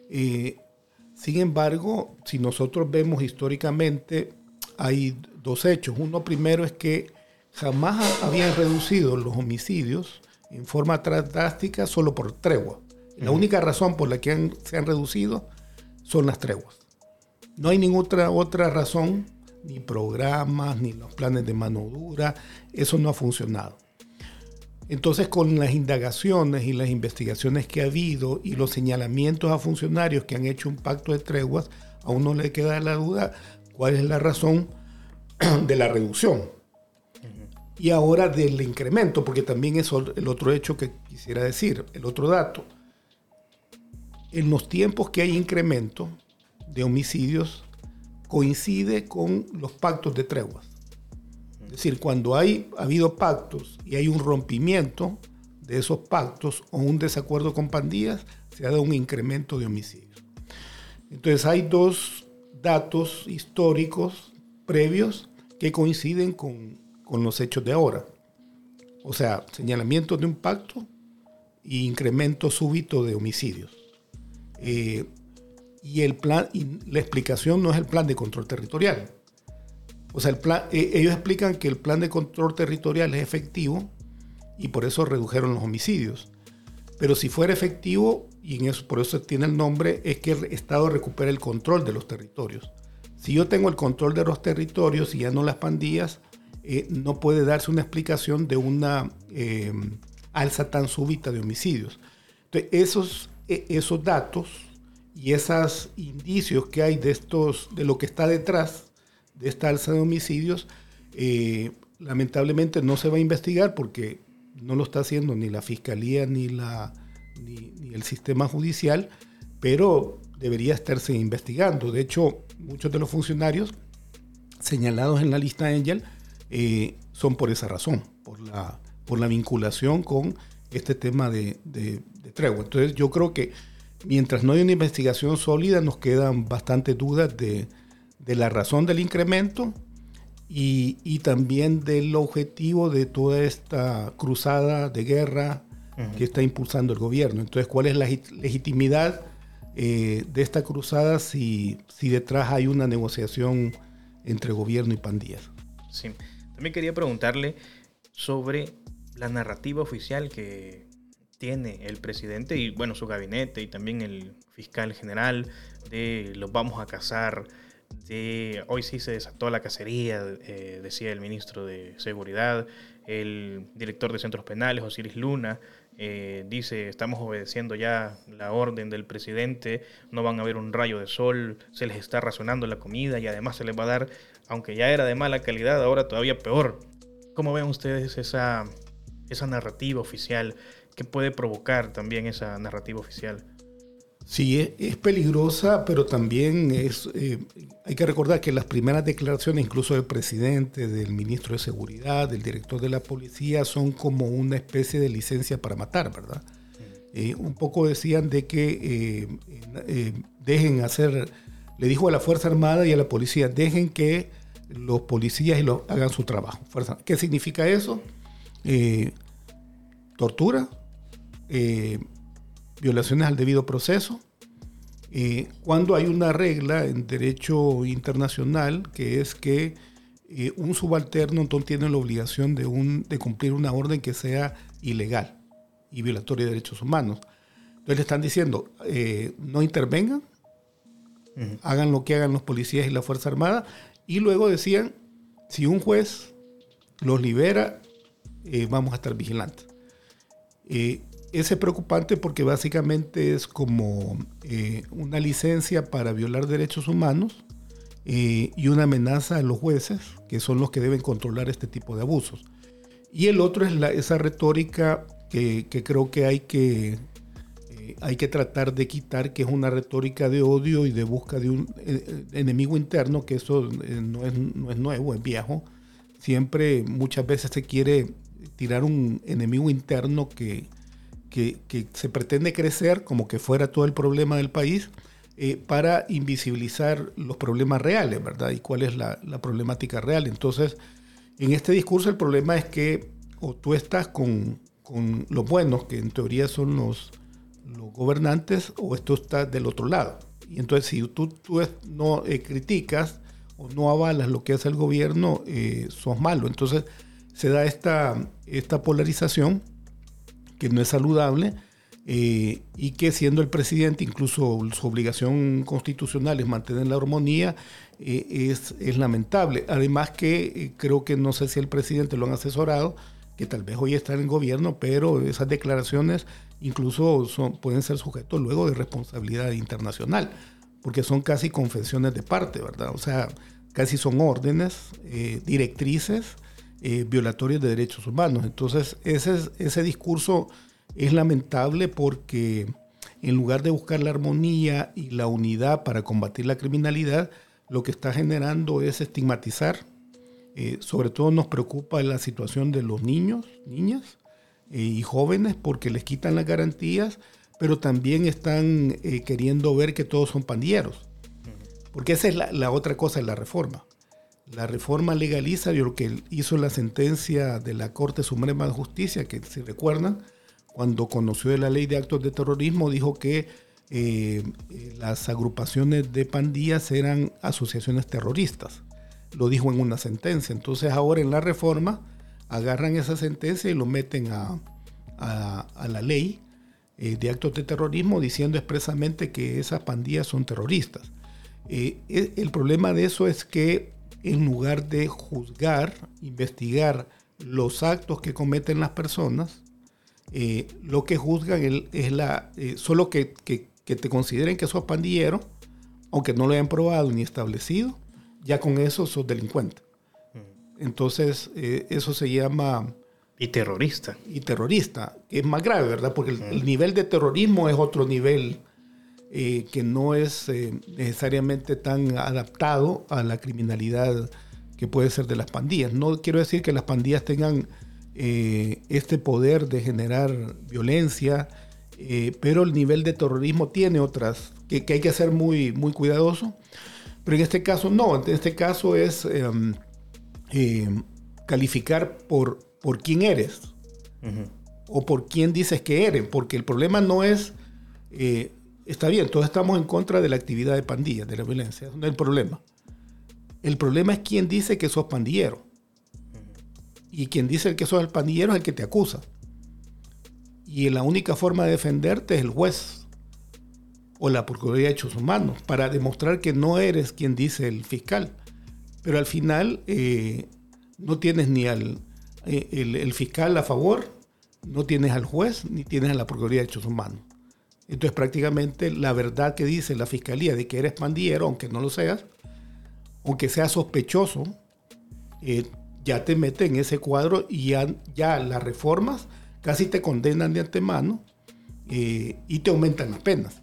sin embargo, si nosotros vemos históricamente, hay dos hechos. Uno primero es que jamás habían reducido los homicidios en forma drástica solo por tregua. La única razón por la que se han reducido son las treguas. No hay ninguna otra, otra razón, ni programas, ni los planes de mano dura, eso no ha funcionado. Entonces, con las indagaciones y las investigaciones que ha habido y los señalamientos a funcionarios que han hecho un pacto de treguas, a uno le queda la duda cuál es la razón de la reducción. Y ahora del incremento, porque también es el otro hecho que quisiera decir, el otro dato. En los tiempos que hay incremento de homicidios, coincide con los pactos de treguas. Es decir, cuando hay, ha habido pactos y hay un rompimiento de esos pactos o un desacuerdo con pandillas, se ha dado un incremento de homicidios. Entonces hay dos datos históricos previos que coinciden con, los hechos de ahora. O sea, señalamiento de un pacto e incremento súbito de homicidios. Eh, y el plan, y la explicación no es el plan de control territorial. O sea, el plan, eh, ellos explican que el plan de control territorial es efectivo y por eso redujeron los homicidios. Pero si fuera efectivo, y en eso, por eso tiene el nombre, es que el Estado recupera el control de los territorios. Si yo tengo el control de los territorios y ya no las pandillas, eh, no puede darse una explicación de una eh, alza tan súbita de homicidios. Entonces, esos, e, esos datos y esos indicios que hay de, estos, de lo que está detrás de esta alza de homicidios, eh, lamentablemente no se va a investigar porque no lo está haciendo ni la fiscalía ni, la, ni, el sistema judicial, pero debería estarse investigando. De hecho, muchos de los funcionarios señalados en la lista Angel eh, son por esa razón, por la, por la vinculación con este tema de, de, de tregua. Entonces yo creo que mientras no hay una investigación sólida, nos quedan bastantes dudas de, la razón del incremento y, también del objetivo de toda esta cruzada de guerra que está impulsando el gobierno. Entonces, ¿cuál es la legitimidad eh, de esta cruzada si, si detrás hay una negociación entre gobierno y pandillas? Sí, también quería preguntarle sobre la narrativa oficial que tiene el presidente y bueno, su gabinete y también el fiscal general de los vamos a cazar, de hoy sí se desató la cacería, eh, decía el ministro de Seguridad, el director de centros penales, Osiris Luna, eh, dice, estamos obedeciendo ya la orden del presidente, no van a ver un rayo de sol, se les está razonando la comida y además se les va a dar, aunque ya era de mala calidad, ahora todavía peor. ¿Cómo ven ustedes esa, esa narrativa oficial que puede provocar también esa narrativa oficial. Sí, es, peligrosa, pero también es, eh, hay que recordar que las primeras declaraciones, incluso del presidente, del ministro de Seguridad, del director de la policía, son como una especie de licencia para matar, ¿verdad? Eh, un poco decían de que eh, dejen hacer, le dijo a la Fuerza Armada y a la policía, dejen que los policías y hagan su trabajo. ¿Qué significa eso? tortura, eh, violaciones al debido proceso, eh, cuando hay una regla en derecho internacional que es que eh, un subalterno no tiene la obligación de, un, de cumplir una orden que sea ilegal y violatoria de derechos humanos. Entonces le están diciendo, no intervengan, hagan lo que hagan los policías y la Fuerza Armada, y luego decían, si un juez los libera, vamos a estar vigilantes es preocupante porque básicamente es como eh, una licencia para violar derechos humanos eh, y una amenaza a los jueces, que son los que deben controlar este tipo de abusos. Y el otro es esa retórica que, creo que hay que, eh, hay que tratar de quitar, que es una retórica de odio y de busca de un enemigo interno, que eso no es, no es nuevo, es viejo. Siempre, muchas veces se quiere tirar un enemigo interno que, que, se pretende crecer como que fuera todo el problema del país eh, para invisibilizar los problemas reales, ¿verdad? Y cuál es la, problemática real. Entonces, en este discurso el problema es que o tú estás con, con los buenos, que en teoría son los, los gobernantes, o esto está del otro lado. Y entonces si tú, tú no eh, criticas o no avalas lo que hace el gobierno, eh, sos malo. Entonces se da esta, esta polarización que no es saludable eh, y que siendo el presidente, incluso su obligación constitucional es mantener la armonía, eh, es, es, lamentable. Además que eh, creo que no sé si el presidente lo han asesorado, que tal vez hoy está en el gobierno, pero esas declaraciones incluso son, pueden ser sujetos luego de responsabilidad internacional, porque son casi confesiones de parte, ¿verdad? O sea, casi son órdenes, directrices violatorias de derechos humanos. Entonces, ese, ese discurso es lamentable porque en lugar de buscar la armonía y la unidad para combatir la criminalidad, lo que está generando es estigmatizar. Eh, sobre todo nos preocupa la situación de los niños, niñas eh, y jóvenes porque les quitan las garantías, pero también están eh, queriendo ver que todos son pandilleros. Porque esa es la, la, otra cosa de la reforma. La reforma legaliza lo que hizo la sentencia de la Corte Suprema de Justicia, que si recuerdan, cuando conoció la ley de actos de terrorismo, dijo que eh, las agrupaciones de pandillas eran asociaciones terroristas. Lo dijo en una sentencia. Entonces ahora en la reforma agarran esa sentencia y lo meten a, la ley eh, de actos de terrorismo diciendo expresamente que esas pandillas son terroristas. Eh, e, el problema de eso es que en lugar de juzgar, investigar los actos que cometen las personas, eh, lo que juzgan es la, eh, solo que, te consideren que sos pandillero, aunque no lo hayan probado ni establecido, ya con eso sos delincuente. Mm. Entonces, eh, eso se llama... Y terrorista. Y terrorista, que es más grave, ¿verdad? Porque el, mm. nivel de terrorismo es otro nivel que no es necesariamente tan adaptado a la criminalidad que puede ser de las pandillas. No quiero decir que las pandillas tengan eh, este poder de generar violencia, eh, pero el nivel de terrorismo tiene otras que, hay que ser muy, muy cuidadoso. Pero en este caso no, en este caso es em, calificar por, por quién eres o por quién dices que eres, porque el problema no es, eh, está bien, todos estamos en contra de la actividad de pandillas, de la violencia, no es el problema. El problema es quién dice que sos pandillero. Y quien dice que sos el pandillero es el que te acusa. Y la única forma de defenderte es el juez o la Procuraduría de Hechos Humanos para demostrar que no eres quien dice el fiscal. Pero al final eh, no tienes ni al eh, el, fiscal a favor, no tienes al juez, ni tienes a la Procuraduría de Hechos Humanos. Entonces prácticamente la verdad que dice la fiscalía de que eres pandillero, aunque no lo seas, aunque seas sospechoso, eh, ya te mete en ese cuadro y ya, las reformas casi te condenan de antemano eh, y te aumentan las penas.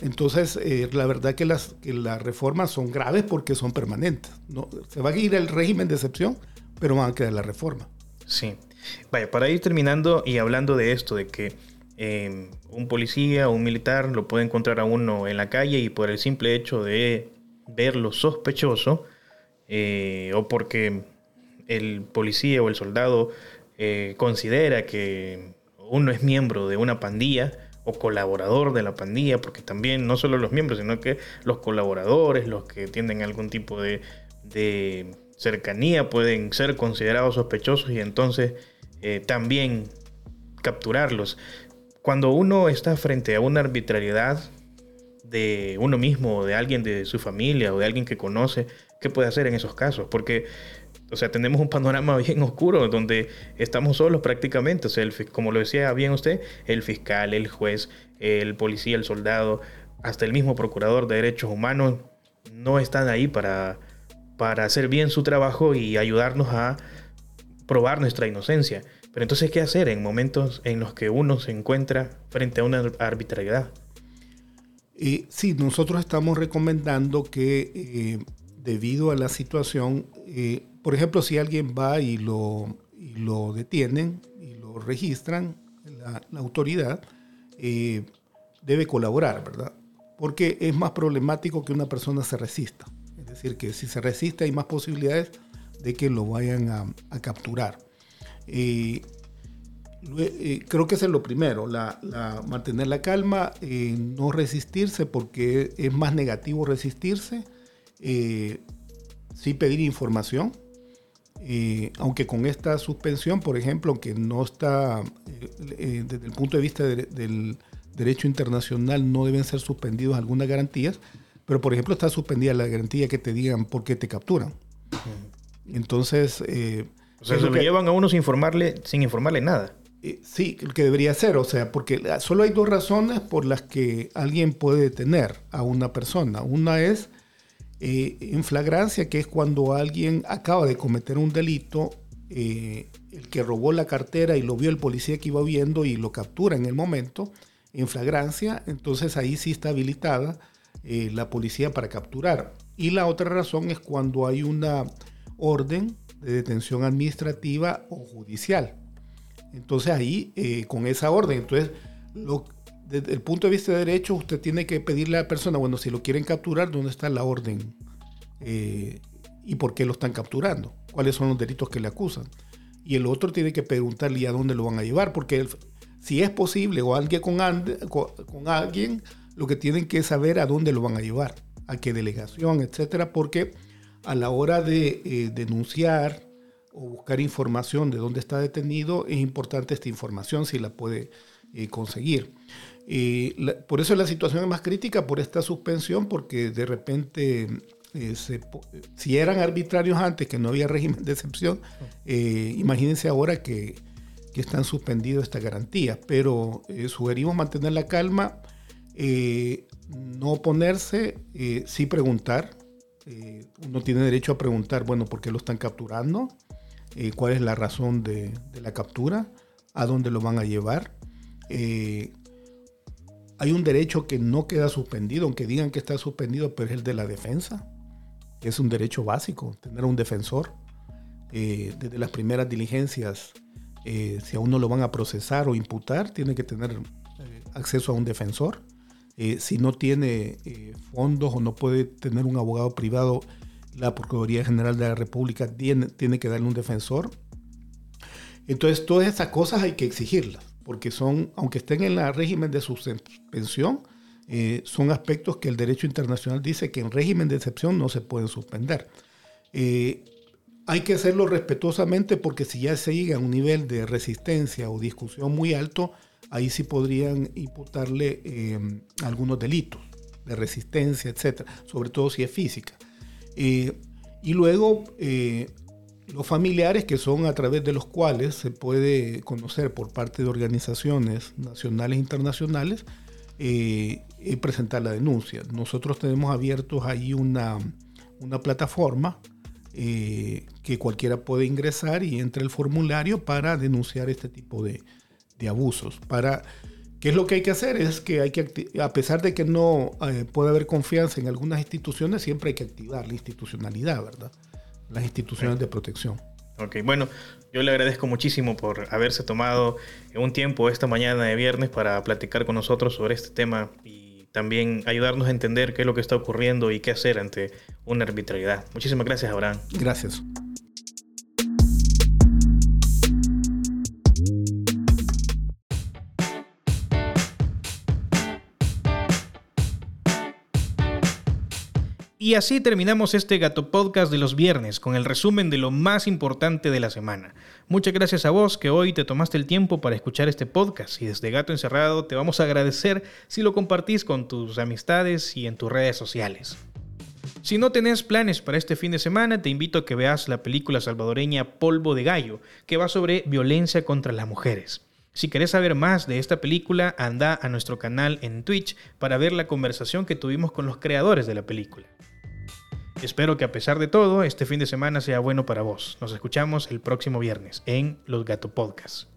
Entonces, eh, la verdad que las, que las reformas son graves porque son permanentes. ¿no? Se va a ir el régimen de excepción, pero van a quedar la reforma. Sí. Vaya, para ir terminando y hablando de esto, de que eh, un policía o un militar lo puede encontrar a uno en la calle y por el simple hecho de verlo sospechoso, o porque el policía o el soldado eh, considera que uno es miembro de una pandilla o colaborador de la pandilla, porque también no solo los miembros, sino que los colaboradores, los que tienen algún tipo de, cercanía, pueden ser considerados sospechosos y entonces eh, también capturarlos. Cuando uno está frente a una arbitrariedad de uno mismo, o de alguien de su familia o de alguien que conoce, ¿qué puede hacer en esos casos? Porque o sea, tenemos un panorama bien oscuro donde estamos solos prácticamente. O sea, como lo decía bien usted, el fiscal, el juez, el policía, el soldado, hasta el mismo procurador de derechos humanos no están ahí para, para hacer bien su trabajo y ayudarnos a probar nuestra inocencia. Pero entonces, ¿qué hacer en momentos en los que uno se encuentra frente a una arbitrariedad? Eh, sí, nosotros estamos recomendando que eh, debido a la situación, eh, por ejemplo, si alguien va y lo, detienen y lo registran, la, autoridad eh, debe colaborar, ¿verdad? Porque es más problemático que una persona se resista. Es decir, que si se resiste hay más posibilidades de que lo vayan a, capturar. Eh, eh, creo que eso es lo primero, la, mantener la calma, no resistirse porque es más negativo resistirse, sí pedir información, eh, aunque con esta suspensión, por ejemplo, aunque no está, eh, eh, desde el punto de vista del derecho internacional, no deben ser suspendidos algunas garantías, pero por ejemplo está suspendida la garantía que te digan por qué te capturan. Entonces... o sea, se lo llevan a uno sin informarle, sin informarle nada. sí, lo que debería ser, o sea, porque solo hay dos razones por las que alguien puede detener a una persona. Una es eh, en flagrancia, que es cuando alguien acaba de cometer un delito, eh, el que robó la cartera y lo vio el policía que iba viendo y lo captura en el momento, en flagrancia, entonces ahí sí está habilitada eh, la policía para capturar. Y la otra razón es cuando hay una orden de detención administrativa o judicial. Entonces ahí, con esa orden, entonces desde el punto de vista de derecho, usted tiene que pedirle a la persona, bueno, si lo quieren capturar, ¿dónde está la orden? Eh, ¿Y por qué lo están capturando? ¿Cuáles son los delitos que le acusan? Y el otro tiene que preguntarle a dónde lo van a llevar, porque si es posible o alguien con, con, alguien, lo que tienen que saber a dónde lo van a llevar, a qué delegación, etcétera, porque a la hora de eh, denunciar o buscar información de dónde está detenido, es importante esta información si la puede eh, conseguir por eso la situación es más crítica por esta suspensión, porque de repente, eh, si eran arbitrarios antes, que no había régimen de excepción, eh, imagínense ahora que, están suspendidos esta garantía. Pero eh, sugerimos mantener la calma, no oponerse, sí preguntar. Uno tiene derecho a preguntar, bueno, ¿por qué lo están capturando? ¿Cuál es la razón de, la captura? ¿A dónde lo van a llevar? hay un derecho que no queda suspendido, aunque digan que está suspendido, pero es el de la defensa, que es un derecho básico, tener un defensor. Eh, desde las primeras diligencias, eh, si a uno lo van a procesar o imputar, tiene que tener eh, acceso a un defensor. Si no tiene fondos o no puede tener un abogado privado, la Procuraduría General de la República tiene, tiene que darle un defensor. Entonces, todas esas cosas hay que exigirlas porque son, aunque estén en el régimen de suspensión, eh, son aspectos que el derecho internacional dice que en régimen de excepción no se pueden suspender. Eh, hay que hacerlo respetuosamente porque si ya se llega a un nivel de resistencia o discusión muy alto, ahí sí podrían imputarle eh, algunos delitos de resistencia, etcétera, sobre todo si es física. y luego los familiares que son a través de los cuales se puede conocer por parte de organizaciones nacionales e internacionales eh, y presentar la denuncia. Nosotros tenemos abiertos ahí una, una plataforma eh, que cualquiera puede ingresar y entre el formulario para denunciar este tipo de, de, abusos. Para, ¿Qué es lo que hay que hacer? Es que hay que, a pesar de que no eh, puede haber confianza en algunas instituciones, siempre hay que activar la institucionalidad, ¿verdad? las instituciones de protección. Ok, bueno, yo le agradezco muchísimo por haberse tomado un tiempo esta mañana de viernes para platicar con nosotros sobre este tema y también ayudarnos a entender qué es lo que está ocurriendo y qué hacer ante una arbitrariedad. Muchísimas gracias, Abraham. Gracias. Y así terminamos este Gato Podcast de los viernes con el resumen de lo más importante de la semana. Muchas gracias a vos que hoy te tomaste el tiempo para escuchar este podcast y desde Gato Encerrado te vamos a agradecer si lo compartís con tus amistades y en tus redes sociales. Si no tenés planes para este fin de semana, te invito a que veas la película salvadoreña Polvo de Gallo, que va sobre violencia contra las mujeres. Si querés saber más de esta película, anda a nuestro canal en Twitch para ver la conversación que tuvimos con los creadores de la película. Espero que a pesar de todo, este fin de semana sea bueno para vos. Nos escuchamos el próximo viernes en Los Gato Podcast.